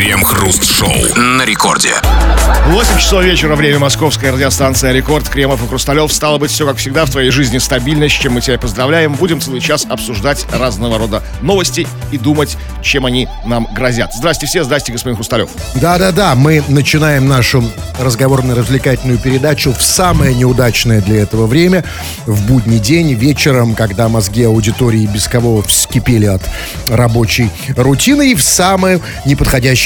Крем-хруст-шоу на рекорде. 8 часов вечера, время московская радиостанция «Рекорд». Кремов и Хрусталев. Стало быть, все как всегда в твоей жизни стабильно, с чем мы тебя поздравляем. Будем целый час обсуждать разного рода новости и думать, чем они нам грозят. Здрасте все, здрасте, господин Хрусталев. Да-да-да, мы начинаем нашу разговорно-развлекательную передачу в самое неудачное для этого время, в будний день, вечером, когда мозги аудитории без кого вскипели от рабочей рутины, и в самом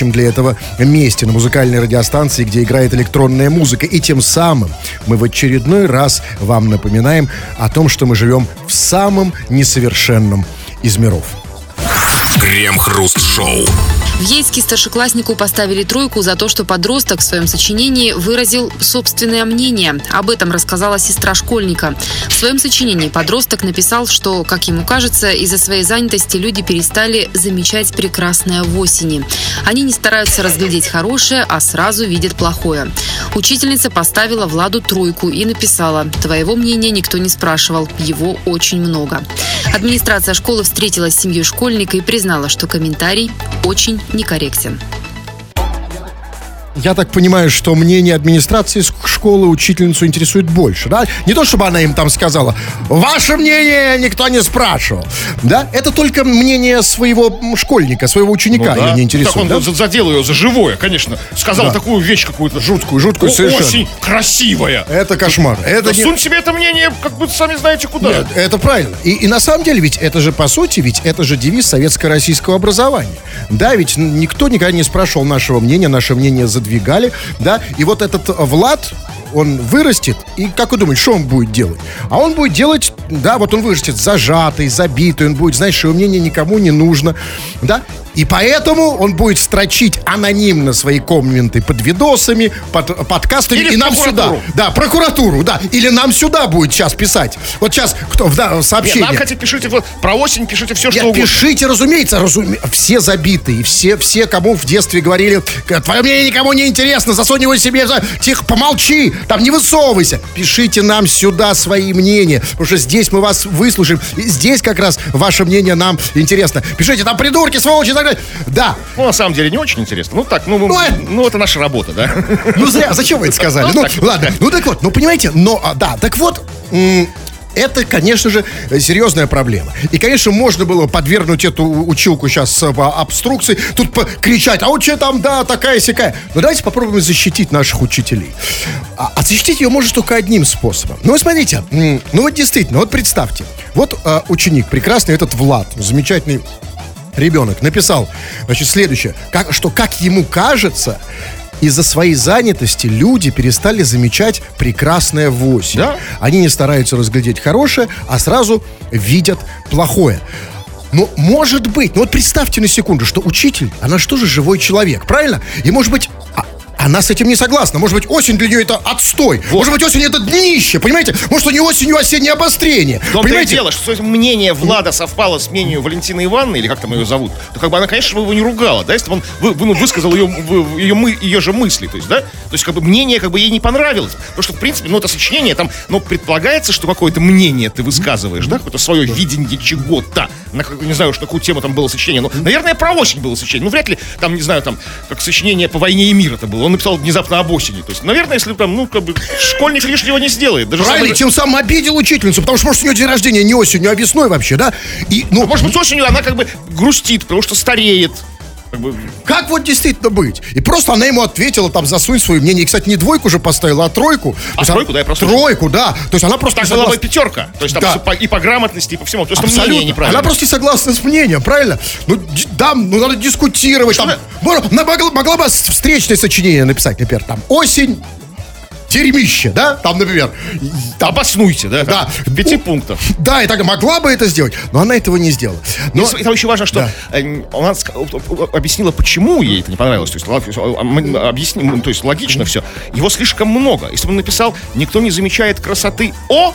неподходящем для этого месте, на музыкальной радиостанции, где играет электронная музыка. И тем самым мы в очередной раз вам напоминаем о том, что мы живем в самом несовершенном из миров. Крем-хруст-шоу. В Ейске старшекласснику поставили тройку за то, что подросток в своем сочинении выразил собственное мнение. Об этом рассказала сестра школьника. В своем сочинении подросток написал, что, как ему кажется, из-за своей занятости люди перестали замечать прекрасное в осени. Они не стараются разглядеть хорошее, а сразу видят плохое. Учительница поставила Владу тройку и написала «Твоего мнения никто не спрашивал, его очень много». Администрация школы встретилась с семьей школьника и признала, что комментарий очень некорректен. Я так понимаю, что мнение администрации школы учительницу интересует больше, да? Не то, чтобы она им там сказала, ваше мнение никто не спрашивал, да? Это только мнение своего школьника, своего ученика Ну да. ее не интересует, Так он да? за- задел ее за живое, конечно. Сказал Да. такую вещь какую-то Жуткую, жуткую О- совершенно. Очень красивая. Это кошмар. Это Да не- Сунь себе это мнение, как бы сами знаете куда. Нет, это правильно. И, и на самом деле, ведь это же, по сути, ведь это же девиз советско-российского образования. Да, ведь никто никогда не спрашивал нашего мнения, наше мнение задвигали, да. И вот этот Влад, он вырастет, и как вы думаете, что он будет делать? А он будет делать, да, вот он вырастет зажатый, забитый, он будет знать, что его мнение никому не нужно, да. И поэтому он будет строчить анонимно свои комменты под видосами, под подкастами, Или и нам сюда. Да, прокуратуру, да. Или нам сюда будет сейчас писать. Вот сейчас кто в да, Нет, сообщение. нам, кстати, пишите вот про осень, пишите все, что Нет, угодно. пишите, разумеется, разуме... все забитые, все, все, кому в детстве говорили, твое мнение никому не интересно, засунь его себе, за- тихо, помолчи, там не высовывайся. Пишите нам сюда свои мнения, потому что здесь мы вас выслушаем, и здесь как раз ваше мнение нам интересно. Пишите, там придурки, сволочи так. Да, Ну, на самом деле, не очень интересно. Ну, так, ну, ну, Ну, это- наша работа, да? Ну зря, зачем вы это сказали? Ну, Ну, ладно, ну так вот, ну понимаете, но, а, да, так вот, это, конечно же, э, серьезная проблема. И, конечно, можно было подвергнуть эту училку сейчас обструкции, тут кричать, а что там, да, такая сякая. Но давайте попробуем защитить наших учителей. А, а защитить ее можно только одним способом. Ну, вот смотрите, ну вот действительно, вот представьте, вот э, ученик прекрасный, этот Влад, замечательный ребенок написал, значит, следующее, как, что, как ему кажется, из-за своей занятости люди перестали замечать прекрасное в осень. Да. Они не стараются разглядеть хорошее, а сразу видят плохое. Но может быть, ну вот представьте на секунду, что учитель, она же тоже живой человек, правильно? И может быть, она с этим не согласна. Может быть, осень для нее это отстой. Может быть, осень это днище, понимаете? Может, у нее осенью осеннее обострение. В том-то и понимаете? дело, что мнение Влада совпало с мнением Валентины Ивановны, или как там ее зовут, то как бы она, конечно, его не ругала, да, если бы он вы- вы- ну, высказал ее, вы- ее, мы- ее же мысли, то есть, да, то есть, как бы мнение как бы ей не понравилось, потому что, в принципе, ну, это сочинение, там, ну, предполагается, что какое-то мнение ты высказываешь, да, какое-то свое видение чего-то, на, не знаю на какую тему там было сочинение, ну, наверное, про осень было сочинение, ну, вряд ли, там, не знаю, там, как сочинение по войне и мир это было, он написал внезапно об осени, то есть, наверное, если там, ну, как бы, школьник лишнего не сделает, даже Правильно, самый- тем самым обидел учительницу, потому что, может, у нее день рождения не осенью, а весной вообще, да? И, ну, А может быть, осенью она как бы грустит, потому что стареет. Как бы, как вот действительно быть? И просто она ему ответила, там, засунь свое мнение. И, кстати, не двойку же поставила, а тройку. Есть тройку, она- да, я прослушал. Тройку, да. То есть она просто так не была бы пятерка. То есть там Да. и по грамотности, и по всему. То есть там Абсолютно. мнение неправильно. Она просто не согласна с мнением, правильно? Ну, д- да, ну надо дискутировать. Там, Что Мор- она могла, могла бы встречное сочинение написать, например, там, осень, дерьмище, да? Там, например. Обоснуйте, да? Да. В пяти пунктах. да, и так могла бы это сделать, но она этого не сделала. Но, И там очень важно, что Да. э, она объяснила, почему ей это не понравилось. То есть, лог- а, мы объясним, то есть логично все. Его слишком много. Если бы он написал, никто не замечает красоты О, э,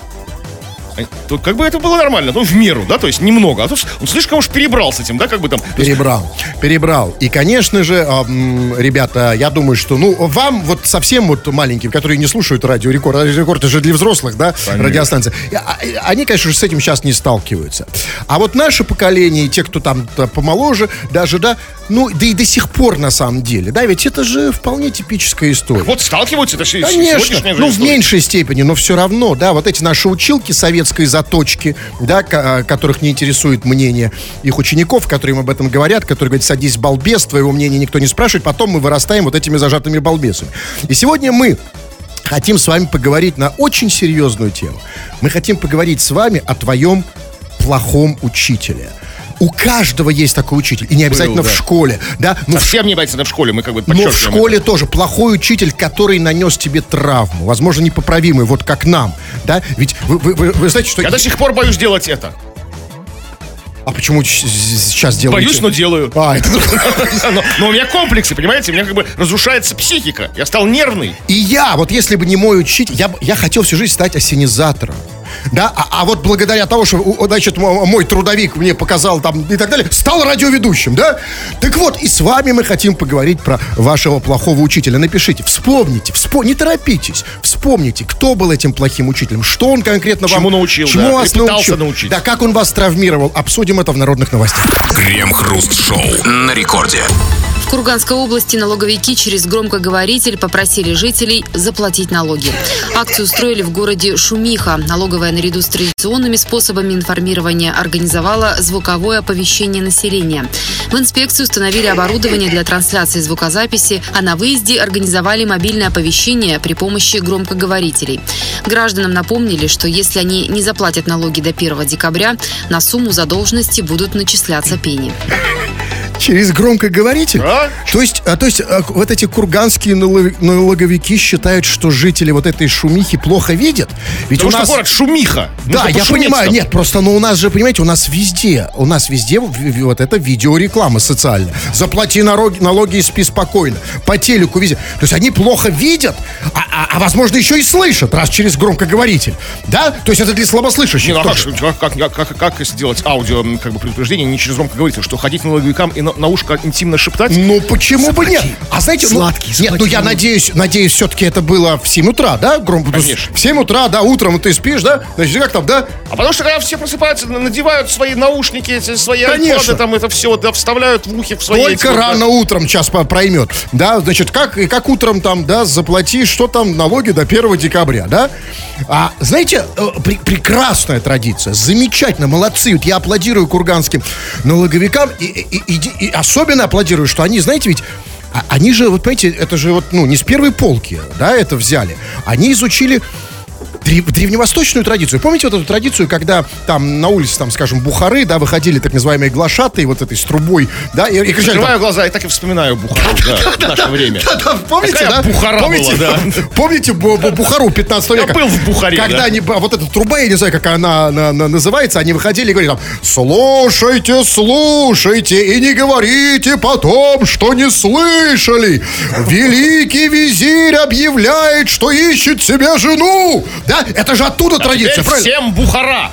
то как бы это было нормально, ну, в меру, да, то есть немного. А тут он слишком уж перебрал с этим, да, как бы там. То Перебрал, перебрал. И, конечно же, а, м, ребята, я думаю, что, ну, вам вот совсем вот маленьким, которые не слушают радио Рекорд, радио Рекорд это же для взрослых, да, радиостанция, и, а, они, конечно же, с этим сейчас не сталкиваются. А вот наше поколение, те, кто там -то помоложе, даже, да, Ну, да и до сих пор на самом деле, да, ведь это же вполне типическая история. Вот сталкиваются, это же Конечно, ну в меньшей степени, но все равно, да, вот эти наши училки советской заточки, да, а, которых не интересует мнение их учеников, которые им об этом говорят, которые говорят, садись, балбес, твоего мнения никто не спрашивает, потом мы вырастаем вот этими зажатыми балбесами. И сегодня мы хотим с вами поговорить на очень серьезную тему. Мы хотим поговорить с вами о твоем плохом учителе. У каждого есть такой учитель, и не обязательно да. в школе, да, ну в Совсем не обязательно в школе, мы как бы но в школе тоже плохой учитель, который нанес тебе травму, возможно, непоправимый, вот как нам, да? Ведь вы, вы- вы- вы знаете, что... это. Я до сих пор боюсь делать это. А почему сейчас делаете? Боюсь, но делаю. А, это... Но, но у меня комплексы, понимаете? У меня как бы разрушается психика. Я стал нервный. И я, вот если бы не мой учитель, я, я хотел всю жизнь стать осенизатором. Да, а, а вот благодаря того, что, значит, мой трудовик мне показал там и так далее, стал радиоведущим, да? Так вот, и с вами мы хотим поговорить про вашего плохого учителя. Напишите, вспомните, вспо- не торопитесь, вспомните, кто был этим плохим учителем, что он конкретно вам... Чему научил, чему да, вас научил. научить. Да, как он вас травмировал. Обсудим это в народных новостях. Крем-хруст-шоу на рекорде. Курганской области налоговики через громкоговоритель попросили жителей заплатить налоги. Акцию устроили в городе Шумиха. Налоговая наряду с традиционными способами информирования организовала звуковое оповещение населения. В инспекции установили оборудование для трансляции звукозаписи, а на выезде организовали мобильное оповещение при помощи громкоговорителей. Гражданам напомнили, что если они не заплатят налоги до 1 декабря, на сумму задолженности будут начисляться пени. Через громкоговоритель? Да. То есть, а, то есть а, вот эти курганские налог- налоговики считают, что жители вот этой шумихи плохо видят? Ведь Потому у что нас... город шумиха. Да, Нужно я понимаю, там. нет, просто, ну, у нас же, понимаете, у нас везде, у нас везде вот это видеореклама социальная. Заплати налоги, налоги и спи спокойно. По телеку везде. То есть они плохо видят, а, а- а, возможно еще и слышат, раз через громкоговоритель. Да? То есть это для слабослышащих Не, ну а как, как, как, как, как сделать аудио как бы предупреждение не через громко говорить, что ходить налоговикам и на, на ушко интимно шептать? Ну, почему бы нет? А знаете, ну, Сладкий, нет, ну я надеюсь, надеюсь, все-таки это было в 7 утра, да? Громко. Конечно. В 7 утра, да, утром ты спишь, да? Значит, как там, да? А потому что когда все просыпаются, на- надевают свои наушники, эти свои Конечно. там это все, да, вставляют в ухи в свои... эти Только да. рано утром час проймет. Да, значит, как, и как утром там, да, заплати, что там, налоги до 1 декабря, да? А, знаете, э, пре- прекрасная традиция, замечательно, молодцы. Вот я аплодирую курганским налоговикам и, и- и- и особенно аплодирую, что они, знаете, ведь а- они же, вот понимаете, это же вот, ну, не с первой полки, да, это взяли. Они изучили древ- древневосточную традицию. Помните вот эту традицию, когда там на улице, там, скажем, Бухары, да, выходили так называемые глашатые, вот этой с трубой, да, и, и кричали Закрываю глаза и так и вспоминаю Бухару, да, в наше время. помните, да? Бухара помните, была, да. Помните Бу- Бу- Бухару 15 века? был в Бухаре, Когда да. они, вот эта труба, я не знаю, как она на- на- называется, они выходили и говорили там, слушайте, слушайте, и не говорите потом, что не слышали. Великий визирь объявляет, что ищет себе жену. Да, это же оттуда традиция, Теперь правильно? всем Бухара.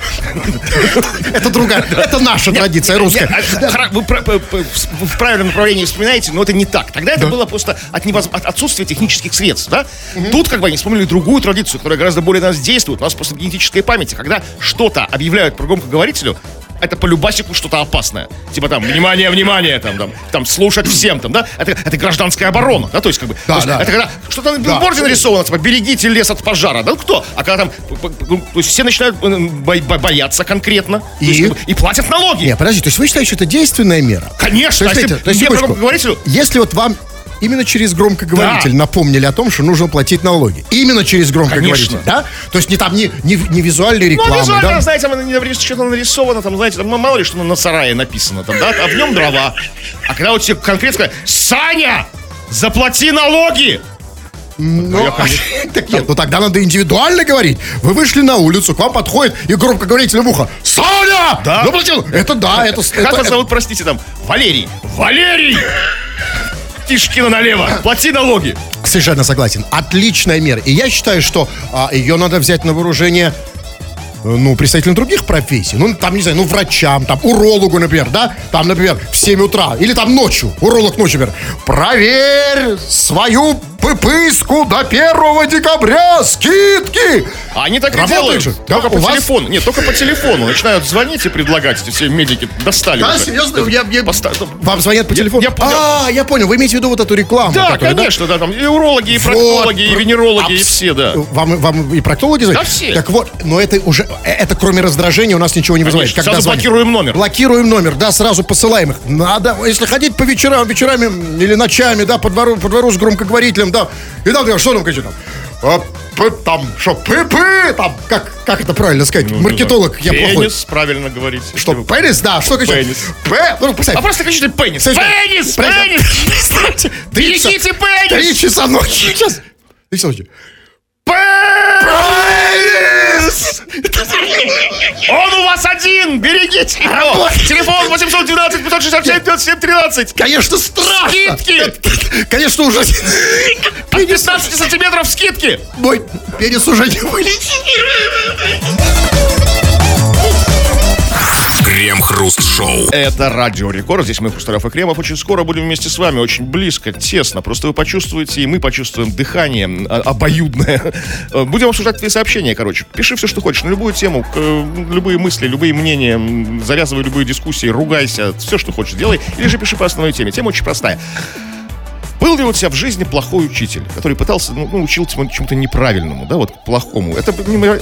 Это другая, это наша традиция русская. А, Вы в правильном направлении вспоминаете, но это не так. Тогда это было просто от, отсутствия технических средств. Да? Тут как бы они вспомнили другую традицию, которая гораздо более на нас действует. У нас просто генетическая память. Когда что-то объявляют по громкоговорителю, это по любасику что-то опасное. Типа там, внимание, внимание, там, там, там слушать всем, там, да? Это, это гражданская оборона, да, то есть как бы... Да, есть да. Это когда что-то на билборде нарисовано, типа, берегите лес от пожара, да, ну кто? А когда там, ну, то есть все начинают э, бо- бо- бояться конкретно. То есть, И? как бы, и платят налоги. Не, подожди, то есть вы считаете, что это действенная мера? Конечно, То есть, а если то есть, секундочку. Если вот вам именно через громкоговоритель Да. напомнили о том, что нужно платить налоги. Именно через громкоговоритель, Конечно. да? То есть не там не, не, не визуальная Ну, реклама, визуально, да? знаете, там что-то нарисовано, там, знаете, там, мало ли, что на сарае написано, там, да, а в нем дрова. А когда вот тебе конкретно сказать, Саня, заплати налоги! Ну, так нет, ну тогда надо индивидуально говорить. Вы вышли на улицу, к вам подходит и громкоговоритель в ухо. Саня! Да. Ну. Это да, это... Как это- вас зовут, простите, там, Валерий? Валерий! Тишкина налево, плати налоги. Совершенно согласен. Отличная мера. И я считаю, что а, ее надо взять на вооружение ну, представителям других профессий. Ну, там, не знаю, ну, врачам, там, урологу, например, да? Там, например, в 7 утра. Или там ночью. Уролог ночью, например. Проверь свою Пыпыску до 1 декабря! Скидки! Они так и Работает делают. же. Только Да, по у вас- телефону. Нет, только по телефону. Начинают звонить и предлагать. Эти все медики достали Да, уже. серьезно? Я- я- Поста- Вам звонят по телефону? я понял. а, я понял. Вы имеете в виду вот эту рекламу? Да, которая, конечно, да, там и урологи, и Вот, проктологи, и венерологи, и абс- все, да. Вам, вам и проктологи звонят? Да, все. Так вот, но это уже, э, это кроме раздражения у нас ничего не вызывает. Конечно, сразу звонят. блокируем номер. Блокируем номер, да, сразу посылаем их. Надо, если ходить по вечерам, вечерами или ночами, да, по двору, по двору с громкоговорителем, да. И там, что там кричит там? А, п- там, что, пы-пы, там, как, как это правильно сказать? Маркетолог, я плохой. Ну, Пенис, правильно говорить. Что, пенис, да, что кричит? Пенис. П, ну, представь. А просто кричите пенис. Пенис, пенис. Берегите пенис. Три часа ночи сейчас. Три часа ночи. Пенис! Он у вас один! Берегите его! Телефон 812 567 27 13 Конечно, страшно. Скидки! Конечно, уже От 15 сантиметров скидки! мой пенис уже не вылечить. Крем-хруст-шоу. Это Радио Рекорд. Здесь мы, Хрусталев и Кремов. Очень скоро будем вместе с вами. Очень близко, тесно. Просто вы почувствуете, и мы почувствуем дыхание а, обоюдное. Э, Будем обсуждать твои сообщения, короче. Пиши все, что хочешь, на любую тему, любые мысли, любые мнения. Завязывай любые дискуссии, ругайся. Все, что хочешь, делай. Или же пиши по основной теме. Тема очень простая. Был ли у тебя в жизни плохой учитель, который пытался, ну, ну, учил тебя чему-то неправильному, да, вот плохому? Это,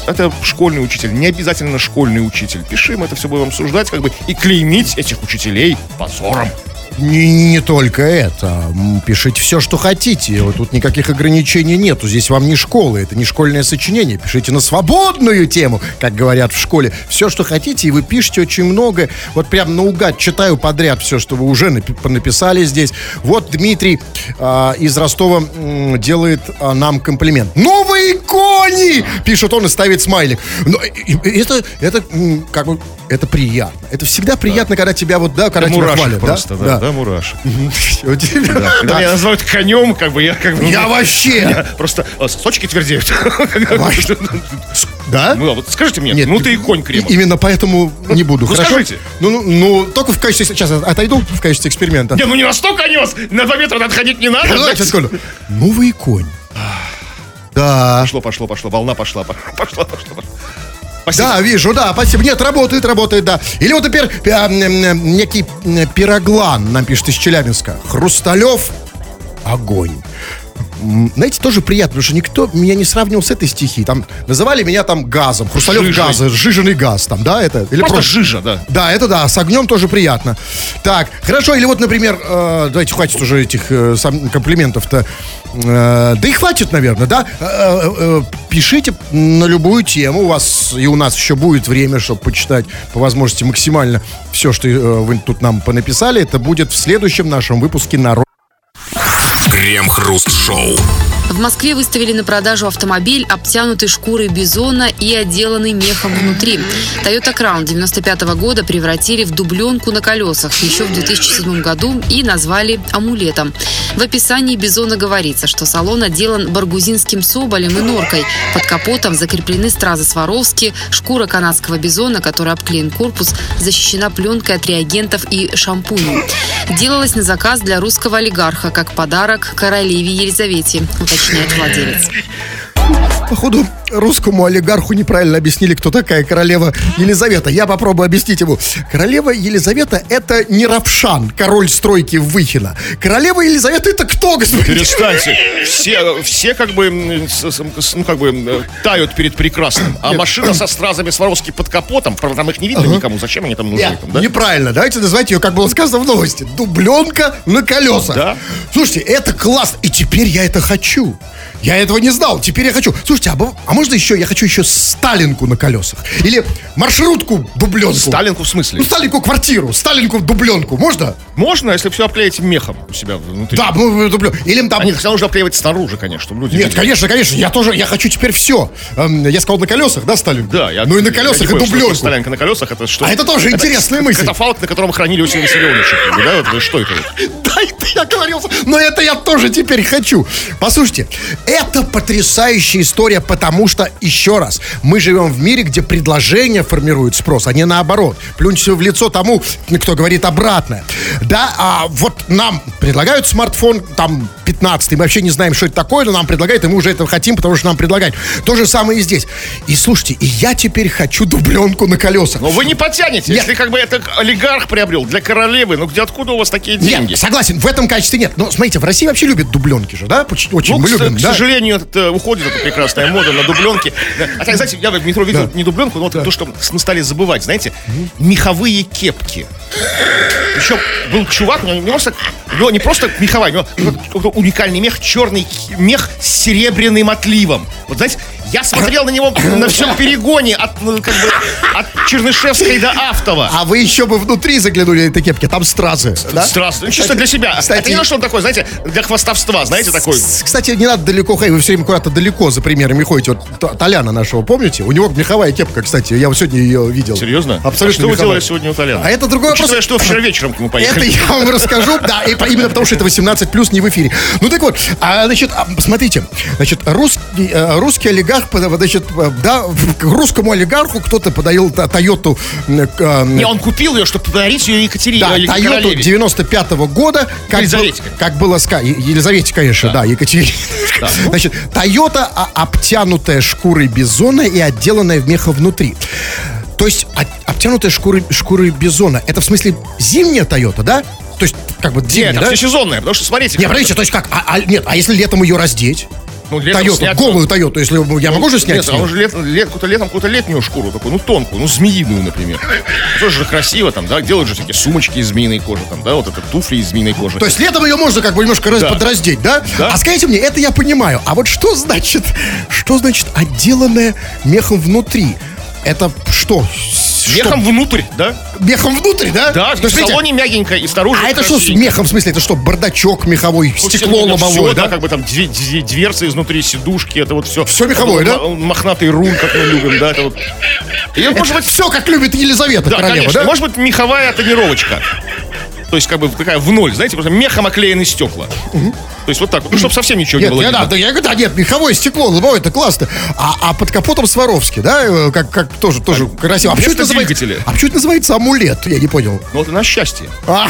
это школьный учитель, не обязательно школьный учитель. Пиши, мы это все будем обсуждать, как бы, и клеймить этих учителей позором. Не, не только это. Пишите все, что хотите. Вот Тут никаких ограничений нету. Здесь вам не школа, это не школьное сочинение. Пишите на свободную тему, как говорят в школе. Все, что хотите, и вы пишете очень много. Вот прям наугад читаю подряд все, что вы уже напи- понаписали здесь. Вот Дмитрий а, из Ростова м, делает а, нам комплимент. Новые кони! Пишет он и ставит смайлик. Но и- это, это как бы, это приятно. Это всегда приятно, когда тебя вот, да, когда тебя мурашек хвалят. да? просто, да, да, мурашек. У тебя- Когда меня называют конем, как бы, я как бы... Я вообще... Просто э, сосочки твердеют. Да? Ну, а вот скажите мне, Нет, ну ты и конь Кремов. и- Именно поэтому не буду. Ну, Хорошо? скажите. Ну, ну, ну, только в качестве... Сейчас отойду в качестве эксперимента. Не, ну не настолько нес, на 2 метра отходить не надо. Новый конь. Да. Пошло, пошло, пошло, волна пошла, пошла, пошла, пошла. Спасибо. Да, вижу, да, спасибо. Нет, работает, работает, да. Или вот теперь э, некий м, пироглан нам пишет из Челябинска. Хрусталев огонь. Знаете, тоже приятно, потому что никто меня не сравнивал с этой стихией. Там называли меня там газом. Хрусталев Жижей. газа, жиженый газ там, да, это? Или Просто жижа, да. Да, это да, с огнем тоже приятно. Так, хорошо, или вот, например, э, давайте хватит уже этих э, сам- комплиментов-то. Э, да и хватит, наверное, да? Э, э, э, пишите на любую тему, у вас и у нас еще будет время, чтобы почитать по возможности максимально все, что э, вы тут нам понаписали. Это будет в следующем нашем выпуске на Крем-хруст-шоу. В Москве выставили на продажу автомобиль, обтянутый шкурой бизона и отделанный мехом внутри. Toyota Crown 95 года превратили в дубленку на колесах еще в 2007 году и назвали амулетом. В описании бизона говорится, что салон отделан баргузинским соболем и норкой. Под капотом закреплены стразы Сваровски, шкура канадского бизона, который обклеен корпус, защищена пленкой от реагентов и шампуней. Делалось на заказ для русского олигарха как подарок королеве Елизавете, уточняет владелец. Походу, русскому олигарху неправильно объяснили, кто такая королева Елизавета. Я попробую объяснить ему. Королева Елизавета — это не Равшан, король стройки в Выхино. Королева Елизавета — это кто, господин? Перестаньте. Все, все как бы, ну, как бы тают перед прекрасным. А машина со стразами Сваровски под капотом, правда, там их не видно никому. Зачем они там нужны? Нет, там, да? неправильно. Давайте называть ее, как было сказано в новости. Дубленка на колесах. Да. Слушайте, это классно. И теперь я это хочу. Я этого не знал. Теперь я хочу. Слушайте, а, а можно еще, я хочу еще Сталинку на колесах. Или маршрутку дубленку. Сталинку в смысле? Ну, Сталинку квартиру, Сталинку дубленку. Можно? Можно, если все обклеить мехом у себя внутри. Да, ну, дублен. Или там... А нет, всегда нужно обклеивать снаружи, конечно, чтобы люди Нет, видели. конечно, конечно, я тоже, я хочу теперь все. я сказал на колесах, да, Сталинку? Да, я, Ну и на колесах, и дубленку. Сталинка на колесах, это что? А это тоже интересная мысль. Катафалк, на котором хранили Василий Виссарионовича, как бы, да? Вот, что это? Да, это я говорился. Но это я тоже теперь хочу. Послушайте, это потрясающая история, потому что, еще раз, мы живем в мире, где предложение формирует спрос, а не наоборот. Плюньте в лицо тому, кто говорит обратное. Да, а вот нам предлагают смартфон, там, 15 мы вообще не знаем, что это такое, но нам предлагают, и мы уже этого хотим, потому что нам предлагают. То же самое и здесь. И слушайте, и я теперь хочу дубленку на колесах. Но вы не потянете, Нет. если как бы это олигарх приобрел для королевы. Ну где откуда у вас такие деньги? Нет, согласен, в этом качестве нет. Но смотрите, в России вообще любят дубленки же, да? Очень, Ну, мы к, любим, к да? Сожалению, это, уходит эта прекрасная мода на дубленки. Да. А так, знаете, я в метро видел не дубленку, но вот то, что мы стали забывать, знаете, меховые кепки. Еще был чувак, у него не просто, у него не просто меховая, у него уникальный мех, черный мех с серебряным отливом. Вот знаете, я смотрел на него на всем перегоне от, ну, как бы, от Чернышевской до Автова. А вы еще бы внутри заглянули этой кепки, там стразы, да? Здравствуй. Ну, чисто для себя. кстати- Это не то, что он такой, знаете, для хвастовства, знаете, такой. Кстати, не надо далеко ходить, вы все время куда-то далеко за примерами ходите. Вот Толяна нашего, помните? У него меховая кепка, кстати, я вот сегодня ее видел. Серьезно? Абсолютно А что вы меховая. делали сегодня у Толяна? А это другой вопрос. Учитывая, что вчера вечером к нему Это поехали. я вам расскажу, да, и именно потому что это 18 плюс не в эфире. Ну так вот, а, значит, а, смотрите, значит, русский, э, русский олигарх, значит, э, да, русскому олигарху кто-то подарил Тойоту, э, Не, он купил ее, чтобы подарить ее Екатерине. да, Тойоту королеве. 95 года. Как, Елизавете. был- как было сказано. Елизавете, конечно, да, Екатерине. Да. Значит, а, обтянутая шкурой бизона и отделанная в меха внутри. То есть обтянутая шкурой, шкурой бизона. Это в смысле зимняя Тойота, да? То есть, как бы зимняя, Нет, да? это всесезонная, потому что, смотрите. Не, подождите, то есть как? А, а- нет, а если летом ее раздеть? Ну, летом Тойоту, снять- голую Тойоту, если я могу же снять Нет, а он же летом, лет, какую-то летом какую-то летнюю шкуру такую, ну, тонкую, ну, змеиную, например. Тоже же красиво там, да, делают же всякие сумочки из змеиной кожи, там, да, вот это туфли из змеиной кожи. То есть летом ее можно как бы немножко Да. подраздеть, да? Да. А скажите мне, это я понимаю. А вот что значит, что значит отделанное мехом внутри? Это что? С- Мехом внутрь, да? что? Мехом внутрь, да? Да, То в есть, смотрите, салоне мягенько, и снаружи А это что с мехом? В смысле, это что, бардачок меховой, Вот стекло лобовое, всё, да? как бы там две- две- дверцы изнутри, сидушки, это вот все. Всё меховое, да? Мохнатый руль, как мы любим, да, это вот. И, может быть, все, как любит Елизавета Да, королева, конечно. да? Может быть, меховая тонировочка. То есть, как бы такая в ноль, знаете, просто мехом оклеены стекла. То есть, вот так вот. Ну, чтобы совсем ничего Нет, не было. я, да, да, я говорю, да, нет, меховое стекло, лобовое, это классно. А, а под капотом Сваровский, да, э, как, как тоже, тоже красиво. А почему, это называется, а почему это называется амулет? Я не понял. Ну, это на счастье. А.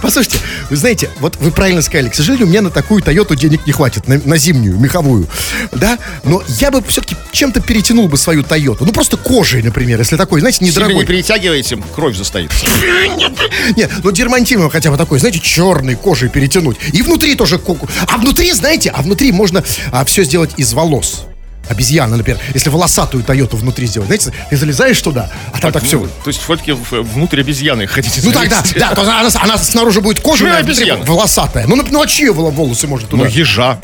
Послушайте, вы знаете, вот вы правильно сказали, к сожалению, у меня на такую Тойоту денег не хватит, на, на зимнюю, меховую, да, но я бы все-таки чем-то перетянул бы свою Тойоту, ну просто кожей, например, если такой, знаете, Сильно недорогой. не перетягивайте, кровь застоится. Нет, ну дермантиновый хотя бы такой, знаете, черной кожей перетянуть. И внутри тоже коку. А внутри, знаете, а внутри можно все сделать из волос. Обезьяна, например, если волосатую Тойоту внутри сделать, знаете, ты залезаешь туда, а там так, все. Ну, То есть, все-таки внутрь обезьяны хотите Ну тогда, да, то она, она снаружи будет кожаная, а обезьяна. волосатая. Ну, ну, а чьи вол- волосы можно туда? Ну, ежа.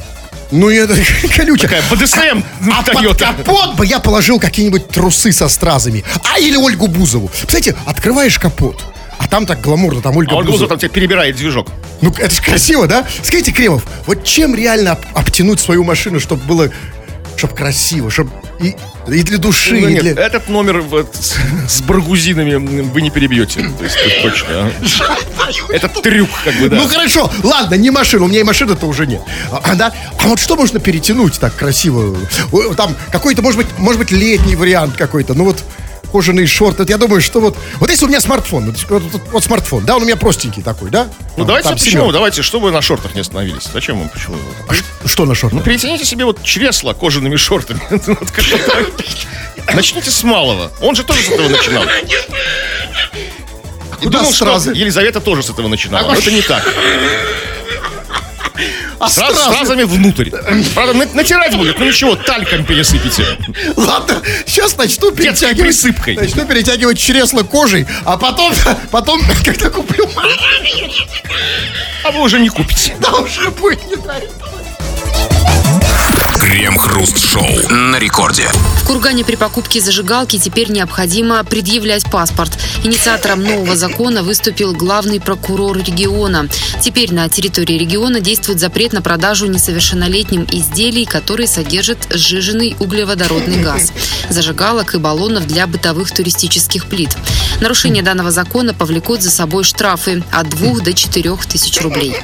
Ну, это колючая. Такая БДСМ А под Тойота. капот бы я положил какие-нибудь трусы со стразами. А или Ольгу Бузову. Кстати, открываешь капот, а там так гламурно, там Ольга А Ольга Бузова. Там тебе перебирает движок. Ну, это же красиво, да? Скажите, Кремов, вот чем реально об- обтянуть свою машину, чтобы было, чтобы красиво, чтобы и, и для души, Ну, и нет, для... этот номер вот с, с баргузинами вы не перебьете. То есть, это точно. а. Это трюк, как бы, да. Ну хорошо, ладно, не машина, у меня и машины-то уже нет. А, а, да? а вот что можно перетянуть так красиво? Там какой-то, может быть, может быть, летний вариант какой-то. Ну вот кожаные шорты. Вот я думаю, что вот... Вот если у меня смартфон, вот, вот- вот- смартфон, да, он у меня простенький такой, да? Ну давайте, Там почему? семерка. Давайте, что вы на шортах не остановились? Зачем вам? Почему? Что на шортах? Ну, перетяните себе вот чресло кожаными шортами. Начните с малого. Он же тоже с этого начинал. И думал, сразу? Елизавета тоже с этого начинала. Но это не так. А Сразу, стразы? сразами внутрь. Правда, на- натирать будет, ну ничего, тальком пересыпите. Ладно, сейчас начну перетягивать... присыпкой. Начну перетягивать чресло кожей, а потом, потом, когда куплю... А вы уже не купите. Да уже будет не дарить. Крем-хруст-шоу на рекорде. В Кургане при покупке зажигалки теперь необходимо предъявлять паспорт. Инициатором нового закона выступил главный прокурор региона. Теперь на территории региона действует запрет на продажу несовершеннолетним изделий, которые содержат сжиженный углеводородный газ, зажигалок и баллонов для бытовых туристических плит. Нарушение данного закона повлекут за собой штрафы от 2 до 4 тысяч рублей.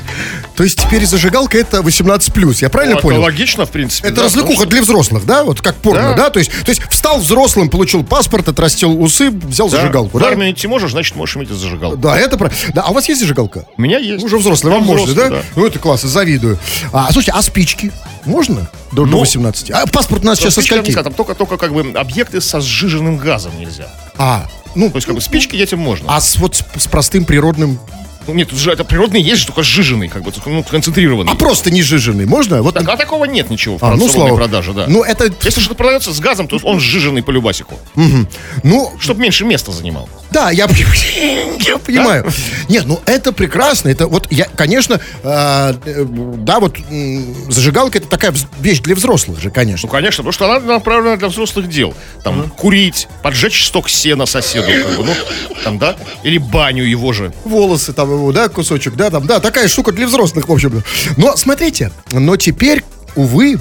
То есть теперь зажигалка это 18+, я правильно Ну, это понял? логично, в принципе. Это да, развлекуха потому для взрослых, да? Вот как порно, да? Да. То, есть, то есть встал взрослым, получил паспорт, отрастил усы, взял что, да, зажигалку, В да? армию идти можешь, значит, можешь иметь зажигалку. Да, это правильно. Да, а у вас есть зажигалка? У меня есть. Уже взрослый, вам можно, взрослый, да? Ну, это классно, завидую. А, слушайте, а спички? Можно? До, до Ну, 18. А паспорт у нас сейчас со скольки? Там только, только как бы объекты со сжиженным газом нельзя. А, ну, То есть, как бы спички детям можно. а с, вот с, с простым природным... Ну, нет, тут же это природный есть, только сжиженный, как бы, ну, концентрированный. А просто не сжиженный, можно? Вот, Так, а такого нет ничего в а, ну, слава продаже, да. Ну, это... Если что-то продается с газом, то он сжиженный по любасику. Ну, Чтобы меньше места занимал. Да, я, я понимаю. Нет, ну это прекрасно. Это вот я, конечно, э, э, да, вот м, зажигалка это такая вещь для взрослых же, Ну, конечно. конечно, потому что она направлена для взрослых дел. Там, курить, поджечь сток сена соседу, как бы, ну, там, да, или баню его же. Волосы там его, да, кусочек, да, там, да, такая штука для взрослых, в общем. Но смотрите, но теперь, увы,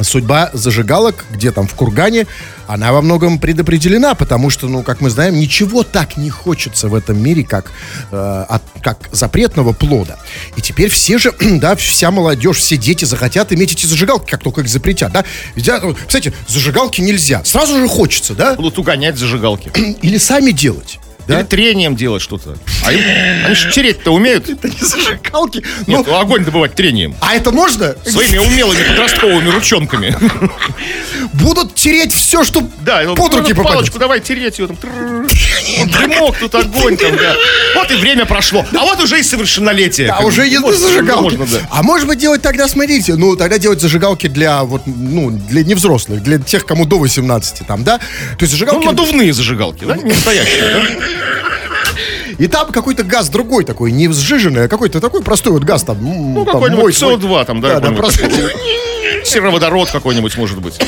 судьба зажигалок, где там в Кургане, она во многом предопределена, потому что, ну, как мы знаем, ничего так не хочется в этом мире, как, э, от- как запретного плода. И теперь все же, да, вся молодежь, все дети захотят иметь эти зажигалки, как только их запретят, да. Ведь, вот, кстати, зажигалки нельзя. Сразу же хочется, да? Будут угонять зажигалки. Или сами делать. Да? Или трением делать что-то. А им, они же тереть-то умеют. Это не зажигалки. Нет, Ну, огонь добывать трением. а это можно? Своими умелыми подростковыми ручонками. Будут тереть все, что Да, под ну, руки палочку попадет. давай тереть ее там. дымок, тут огонь там, да. Вот и время прошло. А вот уже и совершеннолетие. А уже есть зажигалки. Можно, да. А может быть делать тогда, смотрите, ну тогда делать зажигалки для вот, ну, для невзрослых, для тех, кому до 18 там, да? То есть Ну, зажигалки... надувные зажигалки, да? Не настоящие, да? И там какой-то газ другой такой, не взжиженный, а какой-то такой простой вот газ там. Ну, какой-нибудь СО2 там, да? Да, да, какой-нибудь просто... такой. Сероводород какой-нибудь, может быть.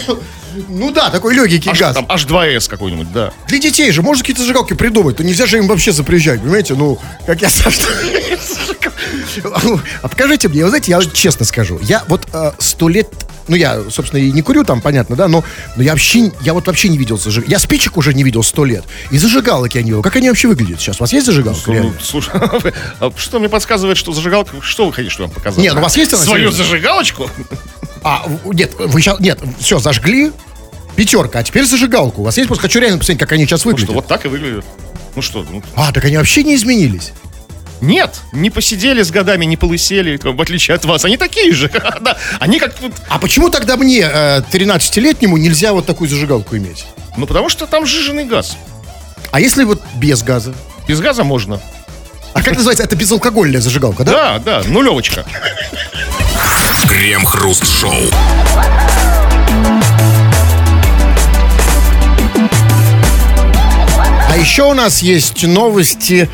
Ну да, такой легенький Аж- газ. Там H2S какой-нибудь, да. Для детей же можно какие-то зажигалки придумать, то нельзя же им вообще запрещать, понимаете? Ну, как я сам... А покажите мне, вы знаете, я честно скажу, я вот э, сто лет, ну я, собственно, и не курю там, понятно, да, но, но я вообще, я вот вообще не видел зажигалок. Я спичек уже не видел сто лет, и зажигалок я не видел. Как они вообще выглядят сейчас? У вас есть зажигалка? Ну, слушай, а что мне подсказывает, что зажигалка... Что вы хотите, что я вам показать? Нет, ну у вас есть она, Свою зажигалочку? А, нет, вы сейчас, нет, все, зажгли, пятерка, а теперь зажигалку. У вас есть? Просто хочу реально посмотреть, как они сейчас Ну выглядят. что, вот так и выглядит. Ну что, ну, А, так они вообще не изменились. Нет, не посидели с годами, не полысели, в отличие от вас. Они такие же. Да, Они как... А почему тогда мне, э, 13-летнему, нельзя вот такую зажигалку иметь? Ну, потому что там сжиженный газ. А если вот без газа? Без газа можно. А как называется? Это безалкогольная зажигалка, да? Да, да, нулевочка. Крем-хруст-шоу. А еще у нас есть новости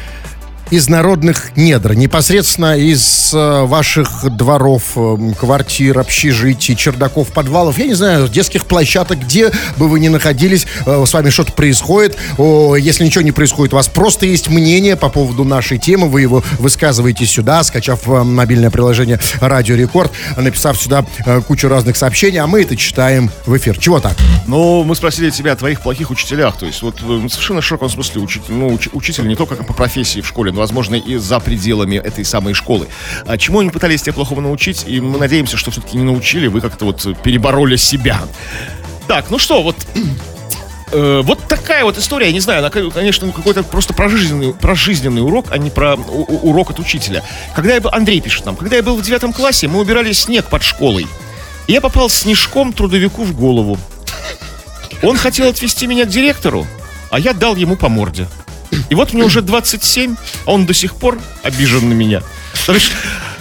из народных недр, непосредственно из э, ваших дворов, э, квартир, общежитий, чердаков, подвалов, я не знаю, детских площадок, где бы вы ни находились, э, с вами что-то происходит. Если ничего не происходит, у вас просто есть мнение по поводу нашей темы, вы его высказываете сюда, скачав мобильное приложение Радио Рекорд, написав сюда кучу разных сообщений, а мы это читаем в эфир. Чего так? Ну, мы спросили тебя о твоих плохих учителях. То есть, вот э, совершенно в широком смысле учитель, ну, уч- учитель не только по профессии в школе, но, возможно, и за пределами этой самой школы. А чему они пытались тебя плохого научить, и мы надеемся, что все-таки не научили, вы как-то вот перебороли себя. Так, ну что, вот Э, вот такая вот история, я не знаю, она, конечно, какой-то просто прожизненный, прожизненный урок, а не про у- урок от учителя. Когда я был, Андрей пишет нам, когда я был в девятом классе, мы убирали снег под школой. И я попал снежком трудовику в голову. Он хотел отвезти меня к директору, а я дал ему по морде. И вот мне уже 27, а он до сих пор обижен на меня.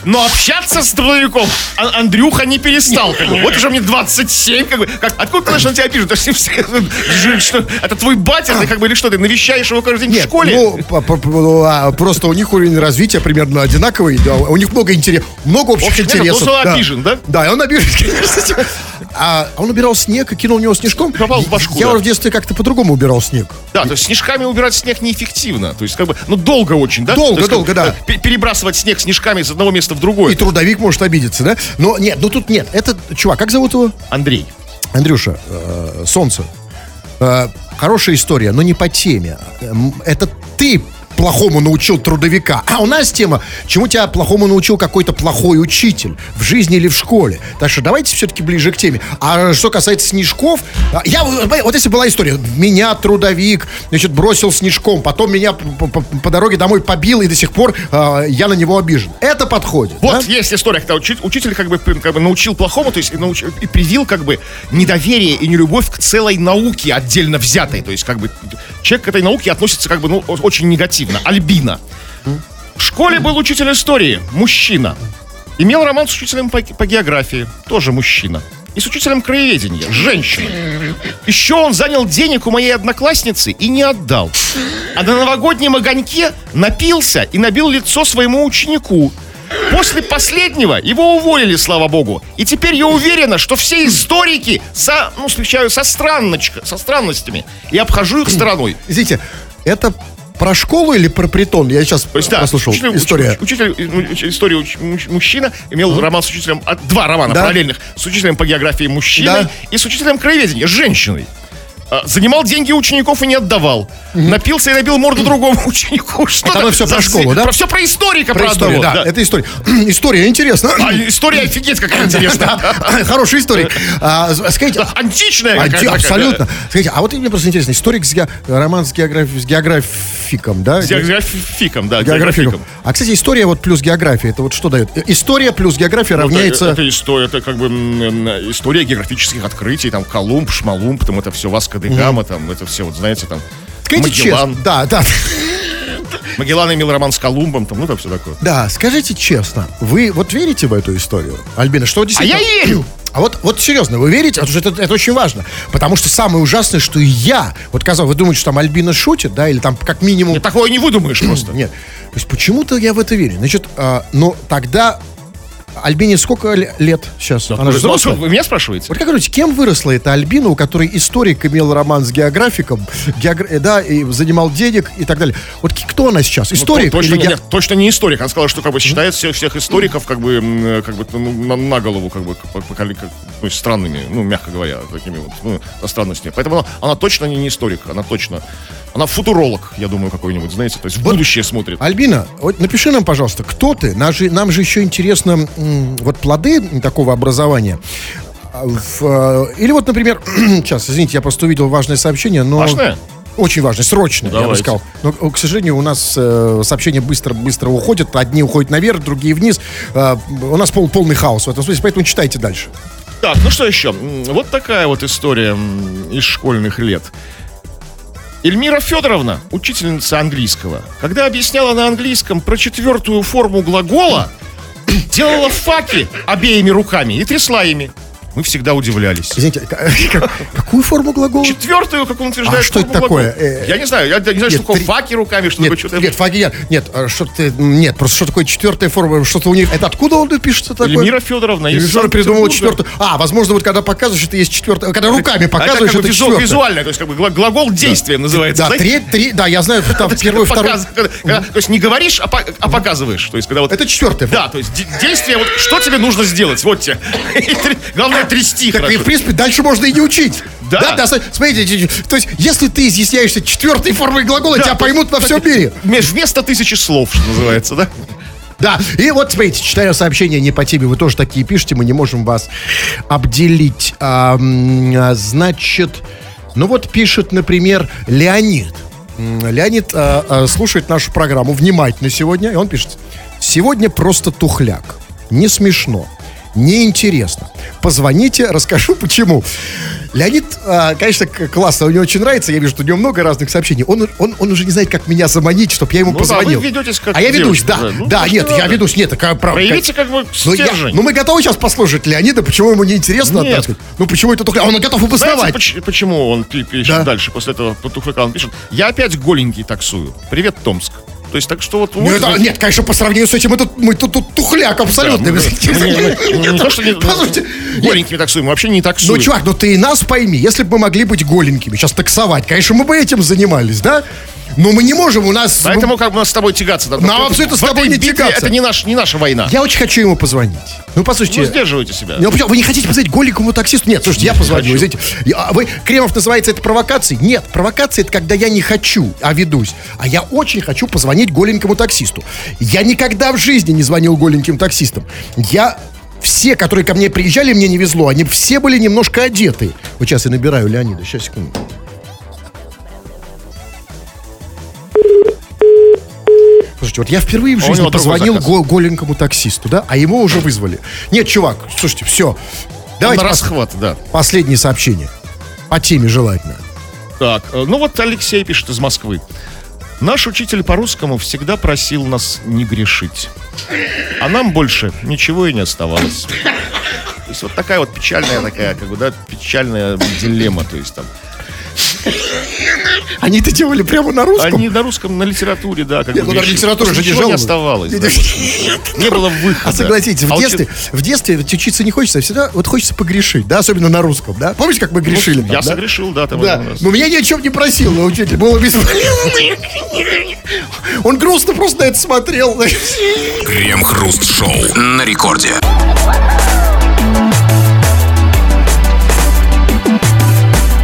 Но общаться с трудовиком А- Андрюха не перестал. Как бы. Вот уже мне 27, как бы. Как, откуда ты знаешь, он тебя пишет? Что, это твой батя, ты как бы, или что, ты навещаешь его каждый день в школе? ну, по- а, просто у них уровень развития примерно одинаковый, да, у них много интересов, много общих нет, интересов. просто он да. обижен, да? Да, он обижен, конечно. А он убирал снег и кинул в него снежком. Попал в башку, Я да. в детстве как-то по-другому убирал снег. Да, то есть снежками убирать снег неэффективно. То есть, как бы, ну, долго очень, да? Долго, есть, как долго, бы, да. пе- Перебрасывать снег снежками с одного места в другое. И трудовик может обидеться, да? Но нет, ну тут нет. Это, чувак, как зовут его? Андрей. Андрюша, э, солнце. Э, хорошая история, но не по теме. Это ты плохому научил трудовика. А у нас тема, чему тебя плохому научил какой-то плохой учитель в жизни или в школе. Так что давайте все-таки ближе к теме. А что касается снежков, а, я, вот если была история, меня трудовик, значит, бросил снежком, потом меня по, по, по дороге домой побил, и до сих пор э, я на него обижен. Это подходит. Вот да? есть история, когда учитель, учитель как, бы, как бы научил плохому, то есть и, науч, и привил как бы недоверие и нелюбовь к целой науке отдельно взятой. То есть как бы человек к этой науке относится как бы ну, очень негативно. Альбина. В школе был учитель истории, мужчина. Имел роман с учителем по, по географии, тоже мужчина. И с учителем краеведения, женщина. Еще он занял денег у моей одноклассницы и не отдал. А на новогоднем огоньке напился и набил лицо своему ученику. После последнего его уволили, слава богу. И теперь я уверена, что все историки со, ну, встречаю со, странночка, со странностями и обхожу их стороной. Извините, это про школу или про притон? Я сейчас То есть, да, послушал. учитель, История. Учитель, учитель истории уч- муж- мужчина имел роман с учителем, а, два романа Да. параллельных, с учителем по географии мужчиной Да. и с учителем краеведения женщиной. А, Занимал деньги учеников и не отдавал. Напился и набил морду другому ученику. Что Это оно за про школу, да? Про, все про историка, Про про, историю, одного, да, да. это история. история интересно. А, история офигеть какая интересная. Хороший историк. А, скажите, Античная а, такая, абсолютно. Скажите, а вот мне просто интересно, историк с ге- роман с, географи- с географиком, да? С географиком, да, Географиком. географиком. А, кстати, история вот плюс география, это вот что дает? Э, История плюс география Ну, равняется... Это, это история, это как бы история географических открытий, там Колумб, Шмалумб, там это все Васко де Гама, там это все, вот знаете, там Скажите Магеллан. честно. Да, да. Магеллан имел роман с Колумбом, там, ну там все такое. Да, скажите честно, вы вот верите в эту историю, Альбина? Что А действительно... я верю! А вот, вот серьезно, вы верите? Что это, это очень важно. Потому что самое ужасное, что я, вот казалось, вы думаете, что там Альбина шутит, да, или там как минимум... Ты такое не выдумаешь просто. Нет. То есть почему-то я в это верю. Значит, а, но тогда Альбине сколько ле- лет сейчас? Она же взрослая. вы меня спрашиваете? Вот как говорите, кем выросла эта Альбина, у которой историк имел роман с географиком, геогра- э, да, и занимал денег и так далее. Вот кто она сейчас? Историк Ну, точно, или нет, точно не историк. Он сказал, что как бы считает всех, всех историков как бы, м, как бы ну, на, на голову как бы коли- как, ну, странными, ну, мягко говоря, такими вот ну, странностями. Поэтому она, она точно не, не историк, она точно, она футуролог, я думаю, какой-нибудь, знаете, то есть в будущее смотрит. Альбина, вот напиши нам, пожалуйста, кто ты? Нам же, нам же еще интересно вот плоды такого образования. А, в, э, или вот, например, сейчас, извините, я просто увидел важное сообщение, но... Важное? Очень важное, срочное, я бы Давайте. сказал. Но, к сожалению, у нас э, сообщения быстро-быстро уходят. Одни уходят наверх, другие вниз. Э, у нас пол, полный хаос в этом смысле, поэтому читайте дальше. Так, ну что еще? Вот такая вот история из школьных лет. Эльмира Федоровна, учительница английского, когда объясняла на английском про четвертую форму глагола, делала факи обеими руками и трясла ими. Мы всегда удивлялись. Извините, как- какую форму глагола? Четвертую, как он утверждает, А что это такое? глагола. Э, Я не знаю, я, я не знаю, нет, что такое три- факи руками, что Нет, такое что-то. нет, Фагиян, нет, а что ты, нет, просто что такое четвертая форма, что-то у них, это откуда он пишется такое? Эльмира Федоровна придумала Санкт-Петербурга. четвертую. А, возможно, вот когда показываешь, это есть четвертая, когда руками А показываешь, это это визу- визуально, то есть как бы гла- глагол действия называется. Да, три, три, да, я знаю, там первый, второй. То есть не говоришь, а, а показываешь. То есть когда вот Это четвертая. Да, то есть де- действие, вот что тебе нужно сделать, вот тебе. И Главное трясти Так, и, в принципе, дальше можно и не учить. Да. да, с- смотрите, то есть, если ты изъясняешься четвертой формой глагола, Да, тебя поймут во всем мире. ме- Вместо тысячи слов, что называется, да? Да, и вот, смотрите, читаю сообщения не по теме, вы тоже такие пишете, мы не можем вас обделить. А, значит, ну вот пишет, например, Леонид. Леонид а, а, слушает нашу программу внимательно сегодня, и он пишет, сегодня просто тухляк, не смешно, неинтересно. Позвоните, расскажу почему. Леонид, а, конечно, классно, мне очень нравится, я вижу, что у него много разных сообщений. Он, он, он уже не знает, как меня заманить, чтобы я ему Ну да, позвонил. вы ведетесь как а я ведусь, да. да. Ну, да, что нет, я надо. ведусь, нет, такая правда. Проявите как бы Ну, я- ну, мы готовы сейчас послушать Леонида, почему ему неинтересно, Нет. так сказать. Ну, почему это только... Он готов Знаете, обосновать. поч- почему он пи- пишет Да. дальше, после этого тухляка он пишет, я опять голенький таксую. Привет, Томск. То есть так что вот... Ну, это- нет, конечно, по сравнению с этим, тут, мы тут, тут тухляк абсолютно. мы- мы- мы- мы не то, что не- Послушайте, Голенькими таксуем, вообще не таксуем. Ну, чувак, ну ты и нас пойми, если бы мы могли быть голенькими, сейчас таксовать, конечно, мы бы этим занимались, да? Но мы не можем, у нас... Поэтому как бы нас с тобой тягаться. Нам абсолютно с тобой не тягаться. Это не, наш, не наша война. Я очень хочу ему позвонить. Ну, послушайте... Ну, сдерживайте себя. Ну? Вы не хотите позвонить голенькому таксисту? Нет, слушайте, я позвоню. Я- а вы, Кремов называется это провокацией? Нет, провокация это когда я не хочу, а ведусь. А я очень хочу позвонить голенькому таксисту. Я никогда в жизни не звонил голеньким таксистам. Я все, которые ко мне приезжали, мне не везло. Они все были немножко одеты. Вот сейчас я набираю Леонида. Сейчас, секунду. Вот я впервые в А жизни позвонил го- голенькому таксисту, да, а его уже вызвали. Нет, чувак, слушайте, все. Давайте На пос- расхват, да. последнее сообщение. По теме желательно. Так, э, ну вот Алексей пишет из Москвы. Наш учитель по-русскому всегда просил нас не грешить. А нам больше ничего и не оставалось. То есть вот такая вот печальная такая, как бы, да, печальная дилемма. То есть там. Они это делали прямо на русском? Они на русском, на литературе, да, как Нет, бы ну, на грешили. литературе же не Ничего не оставалось. Нет, да, нет. больше. Не было выхода. А согласитесь, в А детстве, в детстве учиться не хочется, а всегда вот хочется погрешить, да, особенно на русском, да? Помните, как мы грешили? Ну, там, я да? согрешил, да, там Да, но меня ни о чем не просил, но учитель, было бесполезно. Он грустно просто на это смотрел. Крем-хруст-шоу на рекорде.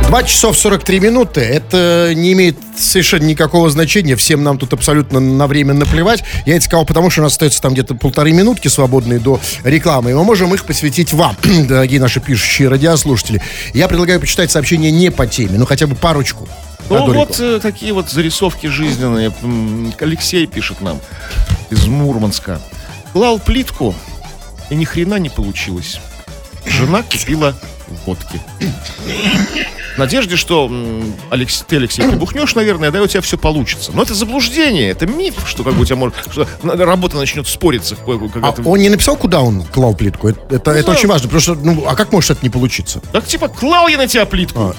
Два часов 43 минуты. Это не имеет совершенно никакого значения. Всем нам тут абсолютно на время наплевать. Я это сказал, потому что у нас остается там где-то полторы минутки свободные до рекламы. И мы можем их посвятить вам, дорогие наши пишущие радиослушатели. Я предлагаю почитать сообщения не по теме, ну хотя бы парочку. Ну на Дорику. вот э, такие вот зарисовки жизненные. Алексей пишет нам из Мурманска. Клал плитку, и ни хрена не получилось. Жена купила водки. В надежде, что Алекс, ты, Алексей, прибухнешь, наверное, да, и у тебя все получится. Но это заблуждение, это миф, что как бы у тебя может, что работа начнет спориться. Когда А ты- он не написал, куда он клал плитку? Это, это, это знаю. очень важно, потому что, ну, а как может это не получиться? Так типа, клал я на тебя плитку. А,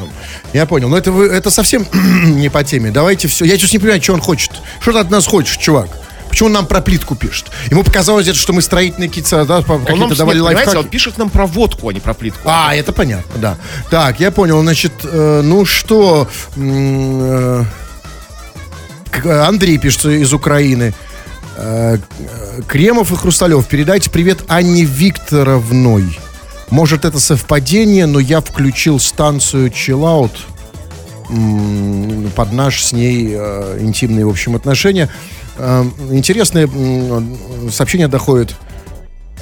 Я понял, но это, вы, это совсем не по теме. Давайте все. Я сейчас не понимаю, что он хочет. Что ты от нас хочешь, чувак? Почему он нам про плитку пишет? Ему показалось, это, что мы строительные какие-то, да, Он нам, какие-то давали нет, лайфхаки. он пишет нам про водку, а не про плитку. А, это понятно, да. Так, я понял. Значит, э, ну что, э, Андрей пишет из Украины. Э, Кремов и Хрусталев, передайте привет Анне Викторовной. Может, это совпадение, но я включил станцию Chillout под наш с ней э, интимные, в общем, отношения. Э, интересное м, сообщение доходит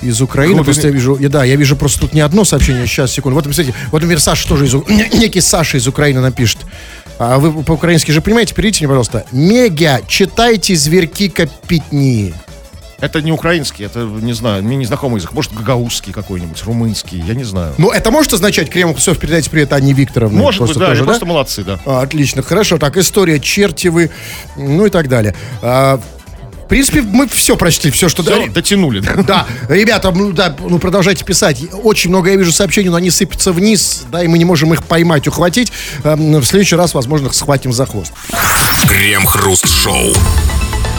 из Украины. Круто. Просто я вижу, я, да, я вижу просто тут не одно сообщение. Сейчас, секунду. Вот, смотрите, вот, например, Саша тоже из некий Саша из Украины напишет. А вы по-украински же понимаете? Перейдите мне, пожалуйста. Мега, читайте зверьки капитни. Это не украинский, это, не знаю, мне незнакомый язык. Может, гагаузский какой-нибудь, румынский, я не знаю. Ну, это может означать, Кремов все, передайте привет Анне Викторовне? Может быть, Просто да, тоже, они просто молодцы, да. А, отлично, хорошо. Так, история Чертевы, ну и так далее. А, в принципе, мы все прочли, все, что... Всё, дотянули, да. Да, ребята, ну, да, ну продолжайте писать. Очень много я вижу сообщений, но они сыпятся вниз, да, и мы не можем их поймать, ухватить. Эм, В следующий раз, возможно, их схватим за хвост. Крем-хруст-шоу.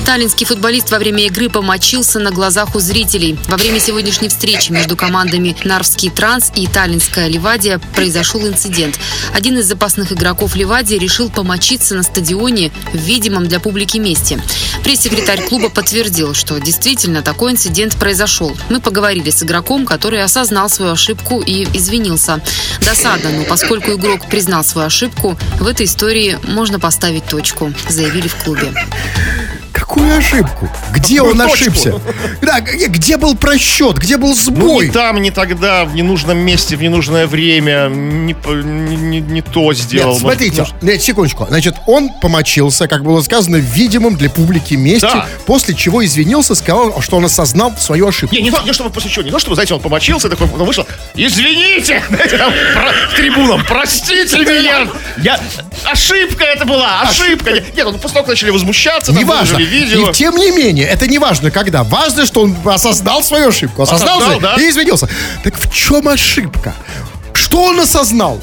Таллинский футболист во время игры помочился на глазах у зрителей. Во время сегодняшней встречи между командами Нарвский Транс и Таллинская Ливадия произошел инцидент. Один из запасных игроков Ливадии решил помочиться на стадионе в видимом для публики месте. Пресс-секретарь клуба подтвердил, что действительно такой инцидент произошел. Мы поговорили с игроком, который осознал свою ошибку и извинился. Досадно, но поскольку игрок признал свою ошибку, в этой истории можно поставить точку, заявили в клубе. Какую ошибку? Где Какую он точку? ошибся? Да, где был просчет? Где был Ну, сбой? не там, не тогда, в ненужном месте, в ненужное время, не, не, не- то сделал. Нет, Может, смотрите, ну, нет, секундочку. Значит, он помочился, как было сказано, в видимом для публики месте, Да. после чего извинился, сказал, что он осознал свою ошибку. Не, не то, не чтобы после чего, не то, чтобы, знаете, он помочился, такой, потом вышел, извините, знаете, там, про- к трибунам, простите меня, я, ошибка это была, ошибка. Нет, ну, после того, как начали возмущаться, там Неважно. Видео. И тем не менее, это не важно, когда. Важно, что он осознал свою ошибку. Осознал, Осознал, же да. и извинился. Так в чем ошибка? Что он осознал?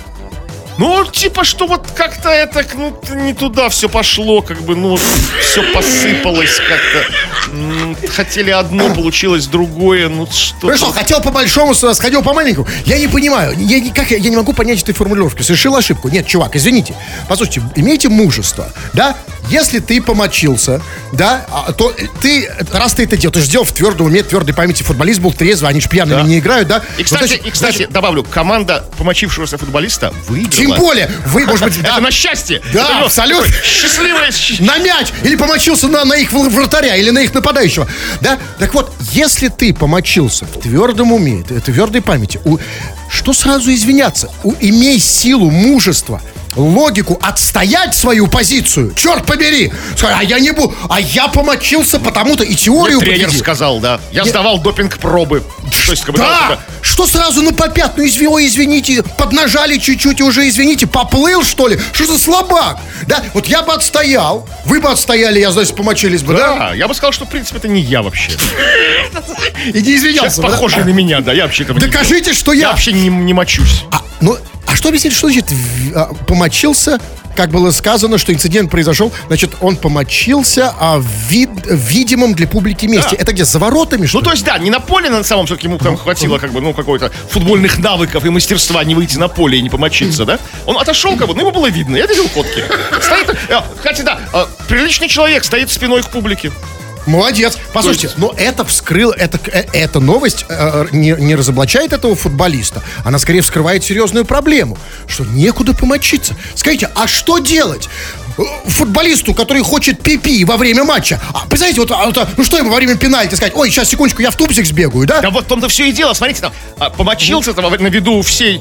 Ну, типа, что вот как-то это, ну, не туда все пошло, как бы, ну, все посыпалось как-то. Хотели одно, получилось другое, ну, что Хорошо, хотел по большому, сходил по маленькому. Я не понимаю. Я, как, я, я не могу понять этой формулировки. Совершил ошибку. Нет, чувак, извините. Послушайте, имейте мужество, да? Если ты помочился, да, а, то ты, раз ты это делал, ты же сделал в твердом уме, твердой памяти, футболист был трезвый, они же пьяными Да. не играют, да? И, Ну, кстати, значит- и, кстати значит, добавлю, команда помочившегося футболиста выиграла. тем более, вы, может быть, Это на счастье. Да, ну, абсолютно. Счастливое на мяч или помочился на, их вр- вратаря или на их нападающего. Да? Так вот, если ты помочился в твердом уме, твердой памяти, что сразу извиняться? Имей силу, мужество, логику отстоять свою позицию. Черт побери! Скажи, А я не буду, а я помочился потому-то и теорию Мне тренер победил. сказал, да. Я сдавал допинг-пробы. То есть, как бы, Да! да, Что сразу на попят? Ну, изви- ой, извините, поднажали чуть-чуть и уже, извините, поплыл, что ли? Что за слабак? Да, вот я бы отстоял, вы бы отстояли, я, значит, помочились бы, да? Да, я бы сказал, что, в принципе, это не я вообще. И не Сейчас извинялся да? похожий на меня, да. Я вообще этого не. Докажите, что Я я... вообще не, мочусь. А, ну, что объяснить, что значит а, помочился? Как было сказано, что инцидент произошел, значит, он помочился а, в, вид- видимом для публики месте. Да. Это где, за воротами, что Ну, ли? то есть, да, не на поле на самом, все-таки ему там хватило, как бы, ну, какой-то футбольных навыков и мастерства не выйти на поле и не помочиться, да? Он отошел, как бы, ну, ему было видно. Я видел фотки. Стоит, э, кстати, да, э, приличный человек стоит спиной к публике. Молодец. Послушайте, есть- но это вскрыл, это, э, эта новость э, не, не разоблачает этого футболиста. Она скорее вскрывает серьезную проблему, что некуда помочиться. Скажите, а что делать? Э, Футболисту, который хочет пипи во время матча. А, представляете, вот, а, вот, а, ну что ему во время пенальти сказать? Ой, сейчас, секундочку, я в тупсик сбегаю, да? Да вот в том-то все и дело. Смотрите, там, а, помочился там, на виду всей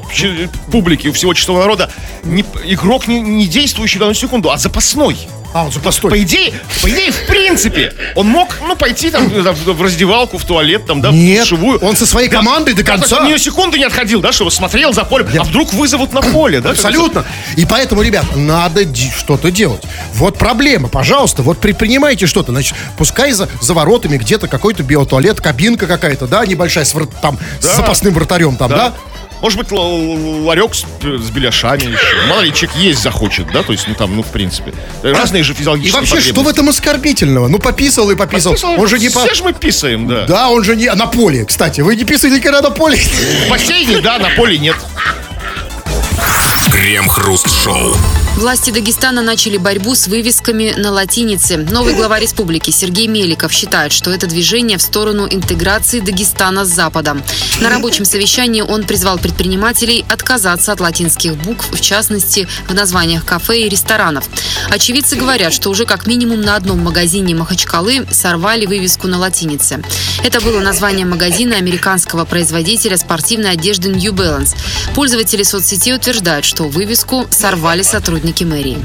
публики, у всего чистого народа. Не- игрок не, не действующий в данную секунду, а запасной. А, он запасной. По идее, по идее, в принципе, он мог, ну, пойти там в в раздевалку, в туалет, там, да, Нет, в душевую. он со своей командой до Да, конца. так он ни на секунду не отходил, да, чтобы смотрел за полем, а вдруг вызовут на поле, да? Абсолютно. И поэтому, ребят, надо что-то делать. Вот проблема, пожалуйста, вот предпринимайте что-то. Значит, пускай за, за воротами где-то какой-то биотуалет, кабинка какая-то, да, небольшая, с, врат- там, с Да. запасным вратарем там, да? Да. Может быть, ларек с, с беляшами еще. Мало ли, человек есть захочет, да, то есть, ну, там, ну, в принципе. Разные же И физиологические вообще, что в этом оскорбительного? Ну, пописал и пописал. Все Он же не по... же мы писаем, да. Да, он же не... На поле, кстати. Вы не писали никогда на поле? В бассейне, да, на поле нет. Крем-хруст-шоу. Власти Дагестана начали борьбу с вывесками на латинице. Новый глава республики Сергей Меликов считает, что это движение в сторону интеграции Дагестана с Западом. На рабочем совещании он призвал предпринимателей отказаться от латинских букв, в частности, в названиях кафе и ресторанов. Очевидцы говорят, что уже как минимум на одном магазине Махачкалы сорвали вывеску на латинице. Это было название магазина американского производителя спортивной одежды New Balance. Пользователи соцсетей утверждают, что вывеску сорвали сотрудники мэрии.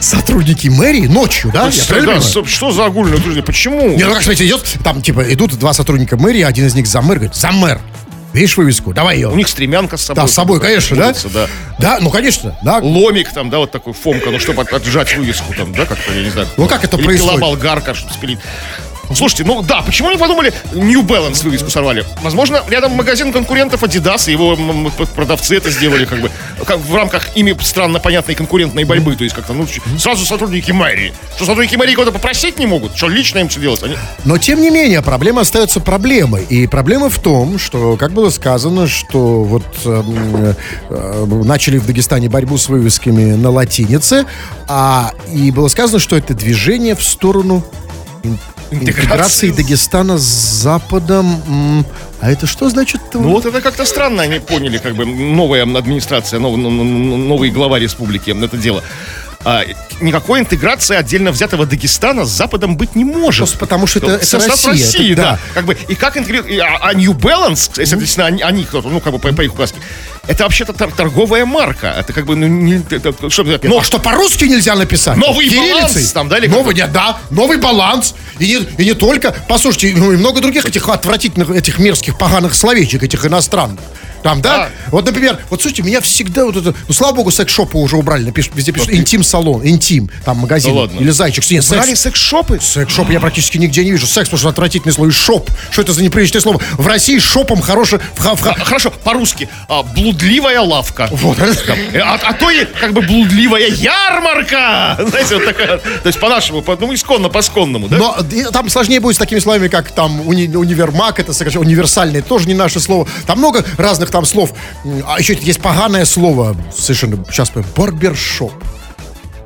Сотрудники мэрии ночью, да? Я Да, понимаю? стоп, что за огульное утверждение? Почему? Не, ну как смотрите, идет, там, типа, идут два сотрудника мэрии, один из них за мэр, говорит, за мэр. Видишь вывеску? Давай ее. У них стремянка с собой. Да, с собой, конечно, да? улица, да? Да, ну, конечно, да. Ломик там, да, вот такой фомка, ну, чтобы от- отжать вывеску там, да, как-то, я не знаю. Ну, как это Или происходит? пила болгарка, чтобы спилить. Слушайте, ну да, почему не подумали, New Balance вывеску сорвали? Возможно, рядом магазин конкурентов Adidas, и его продавцы это сделали как бы как в рамках ими странно понятной конкурентной борьбы. То есть как-то, ну, сразу сотрудники мэрии. Что сотрудники мэрии кого-то попросить не могут? Что, лично им что делать? Они... Но, тем не менее, проблема остается проблемой. И проблема в том, что, как было сказано, что вот эм, э, начали в Дагестане борьбу с вывесками на латинице, а, и было сказано, что это движение в сторону интеграции Дагестана с Западом. А это что значит? Ну вот это как-то странно, они поняли, как бы новая администрация, нов- нов- нов- новый глава республики это дело. А, никакой интеграции отдельно взятого Дагестана с Западом быть не может. Просто потому что это- это Россия, России, это- да. да. Как бы, и как интегрировать... А, а New Balance, если действительно они, они кто-то, ну, как бы по, по их указке, это вообще-то тор- торговая марка. Это как бы, ну, не... Это, что это, Ну, а что по-русски нельзя написать? Новый Кириллицей? баланс там, да, или новый, нет, да, новый баланс. И не, и не только, послушайте, ну и много других этих отвратительных, этих мерзких, поганых словечек, этих иностранных. Там, да? Да. Вот, например, вот слушайте, меня всегда вот это, ну, слава богу, секс-шопы уже убрали, напишут, везде пишут интим-салон, интим, там, магазин, Да ладно. или зайчик. Нет, Брали секс, секс-шопы? секс-шоп я практически нигде не вижу. Секс, потому что отвратительное слово, и шоп. Что это за неприличное слово? В России шопом хороший, в, Хорошо, по-русски. А, блудливая лавка. Вот. Э, А, а то и как бы блудливая ярмарка. Знаете, вот такая. То есть по-нашему, по, ну, исконно, по-сконному, да? Но там сложнее будет с такими словами, как там уни- универмаг, это сокращенно универсальное, тоже не наше слово. Там много разных там слов. А еще есть поганое слово, совершенно, сейчас барбершоп.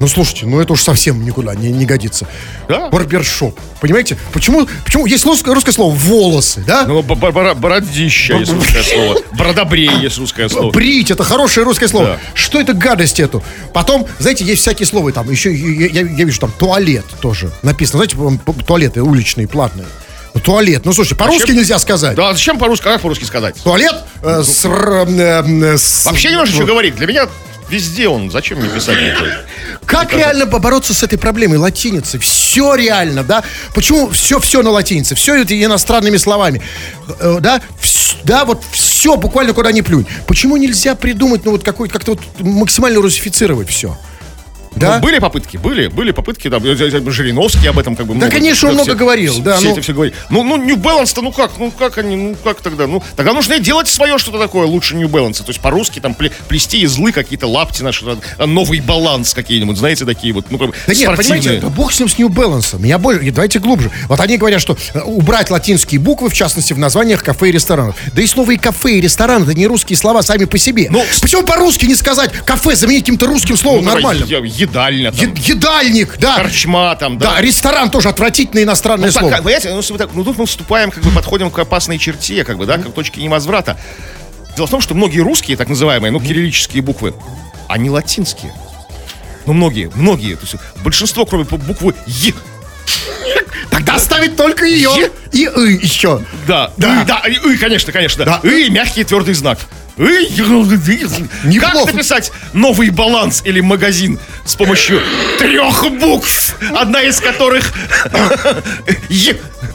Ну, слушайте, ну это уж совсем никуда не, не годится. Да. Барбершоп. Понимаете? Почему, почему есть русское, русское слово волосы, да? Ну, бородища, есть русское слово. Бродобрей есть русское слово. Брить, это хорошее русское слово. Да. Что это гадость эту? Потом, знаете, есть всякие слова, там еще, я, я- я вижу, там туалет тоже написано. Знаете, туалеты уличные, платные. Ну, туалет. Ну, слушайте, по-русски Зачем? нельзя сказать. Да, зачем по-русски, как по-русски сказать? Туалет э, с, р- э, э, с- Вообще не можешь ничего говорить. Для меня везде он. Зачем мне писать? Как реально побороться с этой проблемой латиницы? Все реально, да? Почему все, все на латинице? Все это иностранными словами. Да? Да, вот все, буквально куда ни плюнь. Почему нельзя придумать, ну, вот какой, как-то вот максимально русифицировать все? Да? Ну, были попытки, были, были попытки, да, Жириновский об этом как бы Да, конечно, он много говорил, все, да, Все ну. это все говорили. Ну, ну, New Balance-то, ну как, ну как они, ну как тогда, ну, тогда нужно делать свое что-то такое лучше New Balance, то есть по-русски там пле- плести из злы какие-то лапти наши, а, новый баланс какие-нибудь, знаете, такие вот, ну, как бы Да нет, спортивные. понимаете, да бог с ним, с New Balance. Я больше, давайте глубже. Вот они говорят, что э, убрать латинские буквы, в частности, в названиях кафе и ресторанов. Да и слово и кафе, и ресторан, это не русские слова сами по себе. Ну, Почему по-русски не сказать кафе, заменить каким-то русским словом Ну, давай, нормальным? Едальня там, Е- едальник, да. корчма там, да. Да, ресторан тоже отвратительное иностранное Ну, так, слово. как, понимаете, ну, так- ну, тут мы вступаем, как бы подходим к опасной черте, как бы, да, к точке невозврата. Дело в том, что многие русские, так называемые, ну, кириллические буквы, они латинские. Ну, многие, многие. То есть большинство, кроме бу- буквы Е. Тогда оставить только ее. Е- И «ы» еще. Да, Да. «ы», да, и, «ы», конечно, конечно. Да. «ы» мягкий твердый знак. Как написать новый баланс или магазин с помощью трех букв, одна из которых.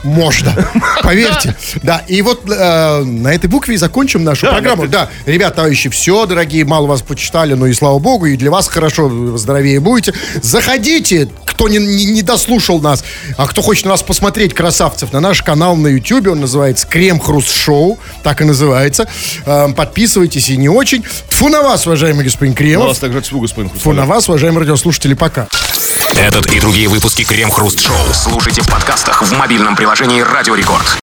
Можно. Поверьте. Да, и вот э, на этой букве и закончим нашу Да, программу. да, ребят, товарищи, все, дорогие, мало вас почитали, но и слава богу, и для вас хорошо, здоровее будете. Заходите, кто не, не- не дослушал нас, а кто хочет на нас посмотреть, красавцев, на наш канал на YouTube, он называется Крем Хруст Шоу, так и называется. Э, подписывайтесь и не очень. Тфу на вас, уважаемый господин Кремов. вас также отсюда, господин Тфу на вас, уважаемые радиослушатели, пока. Этот и другие выпуски Крем Хруст Шоу слушайте в подкастах в мобильном приложении Радио Рекорд.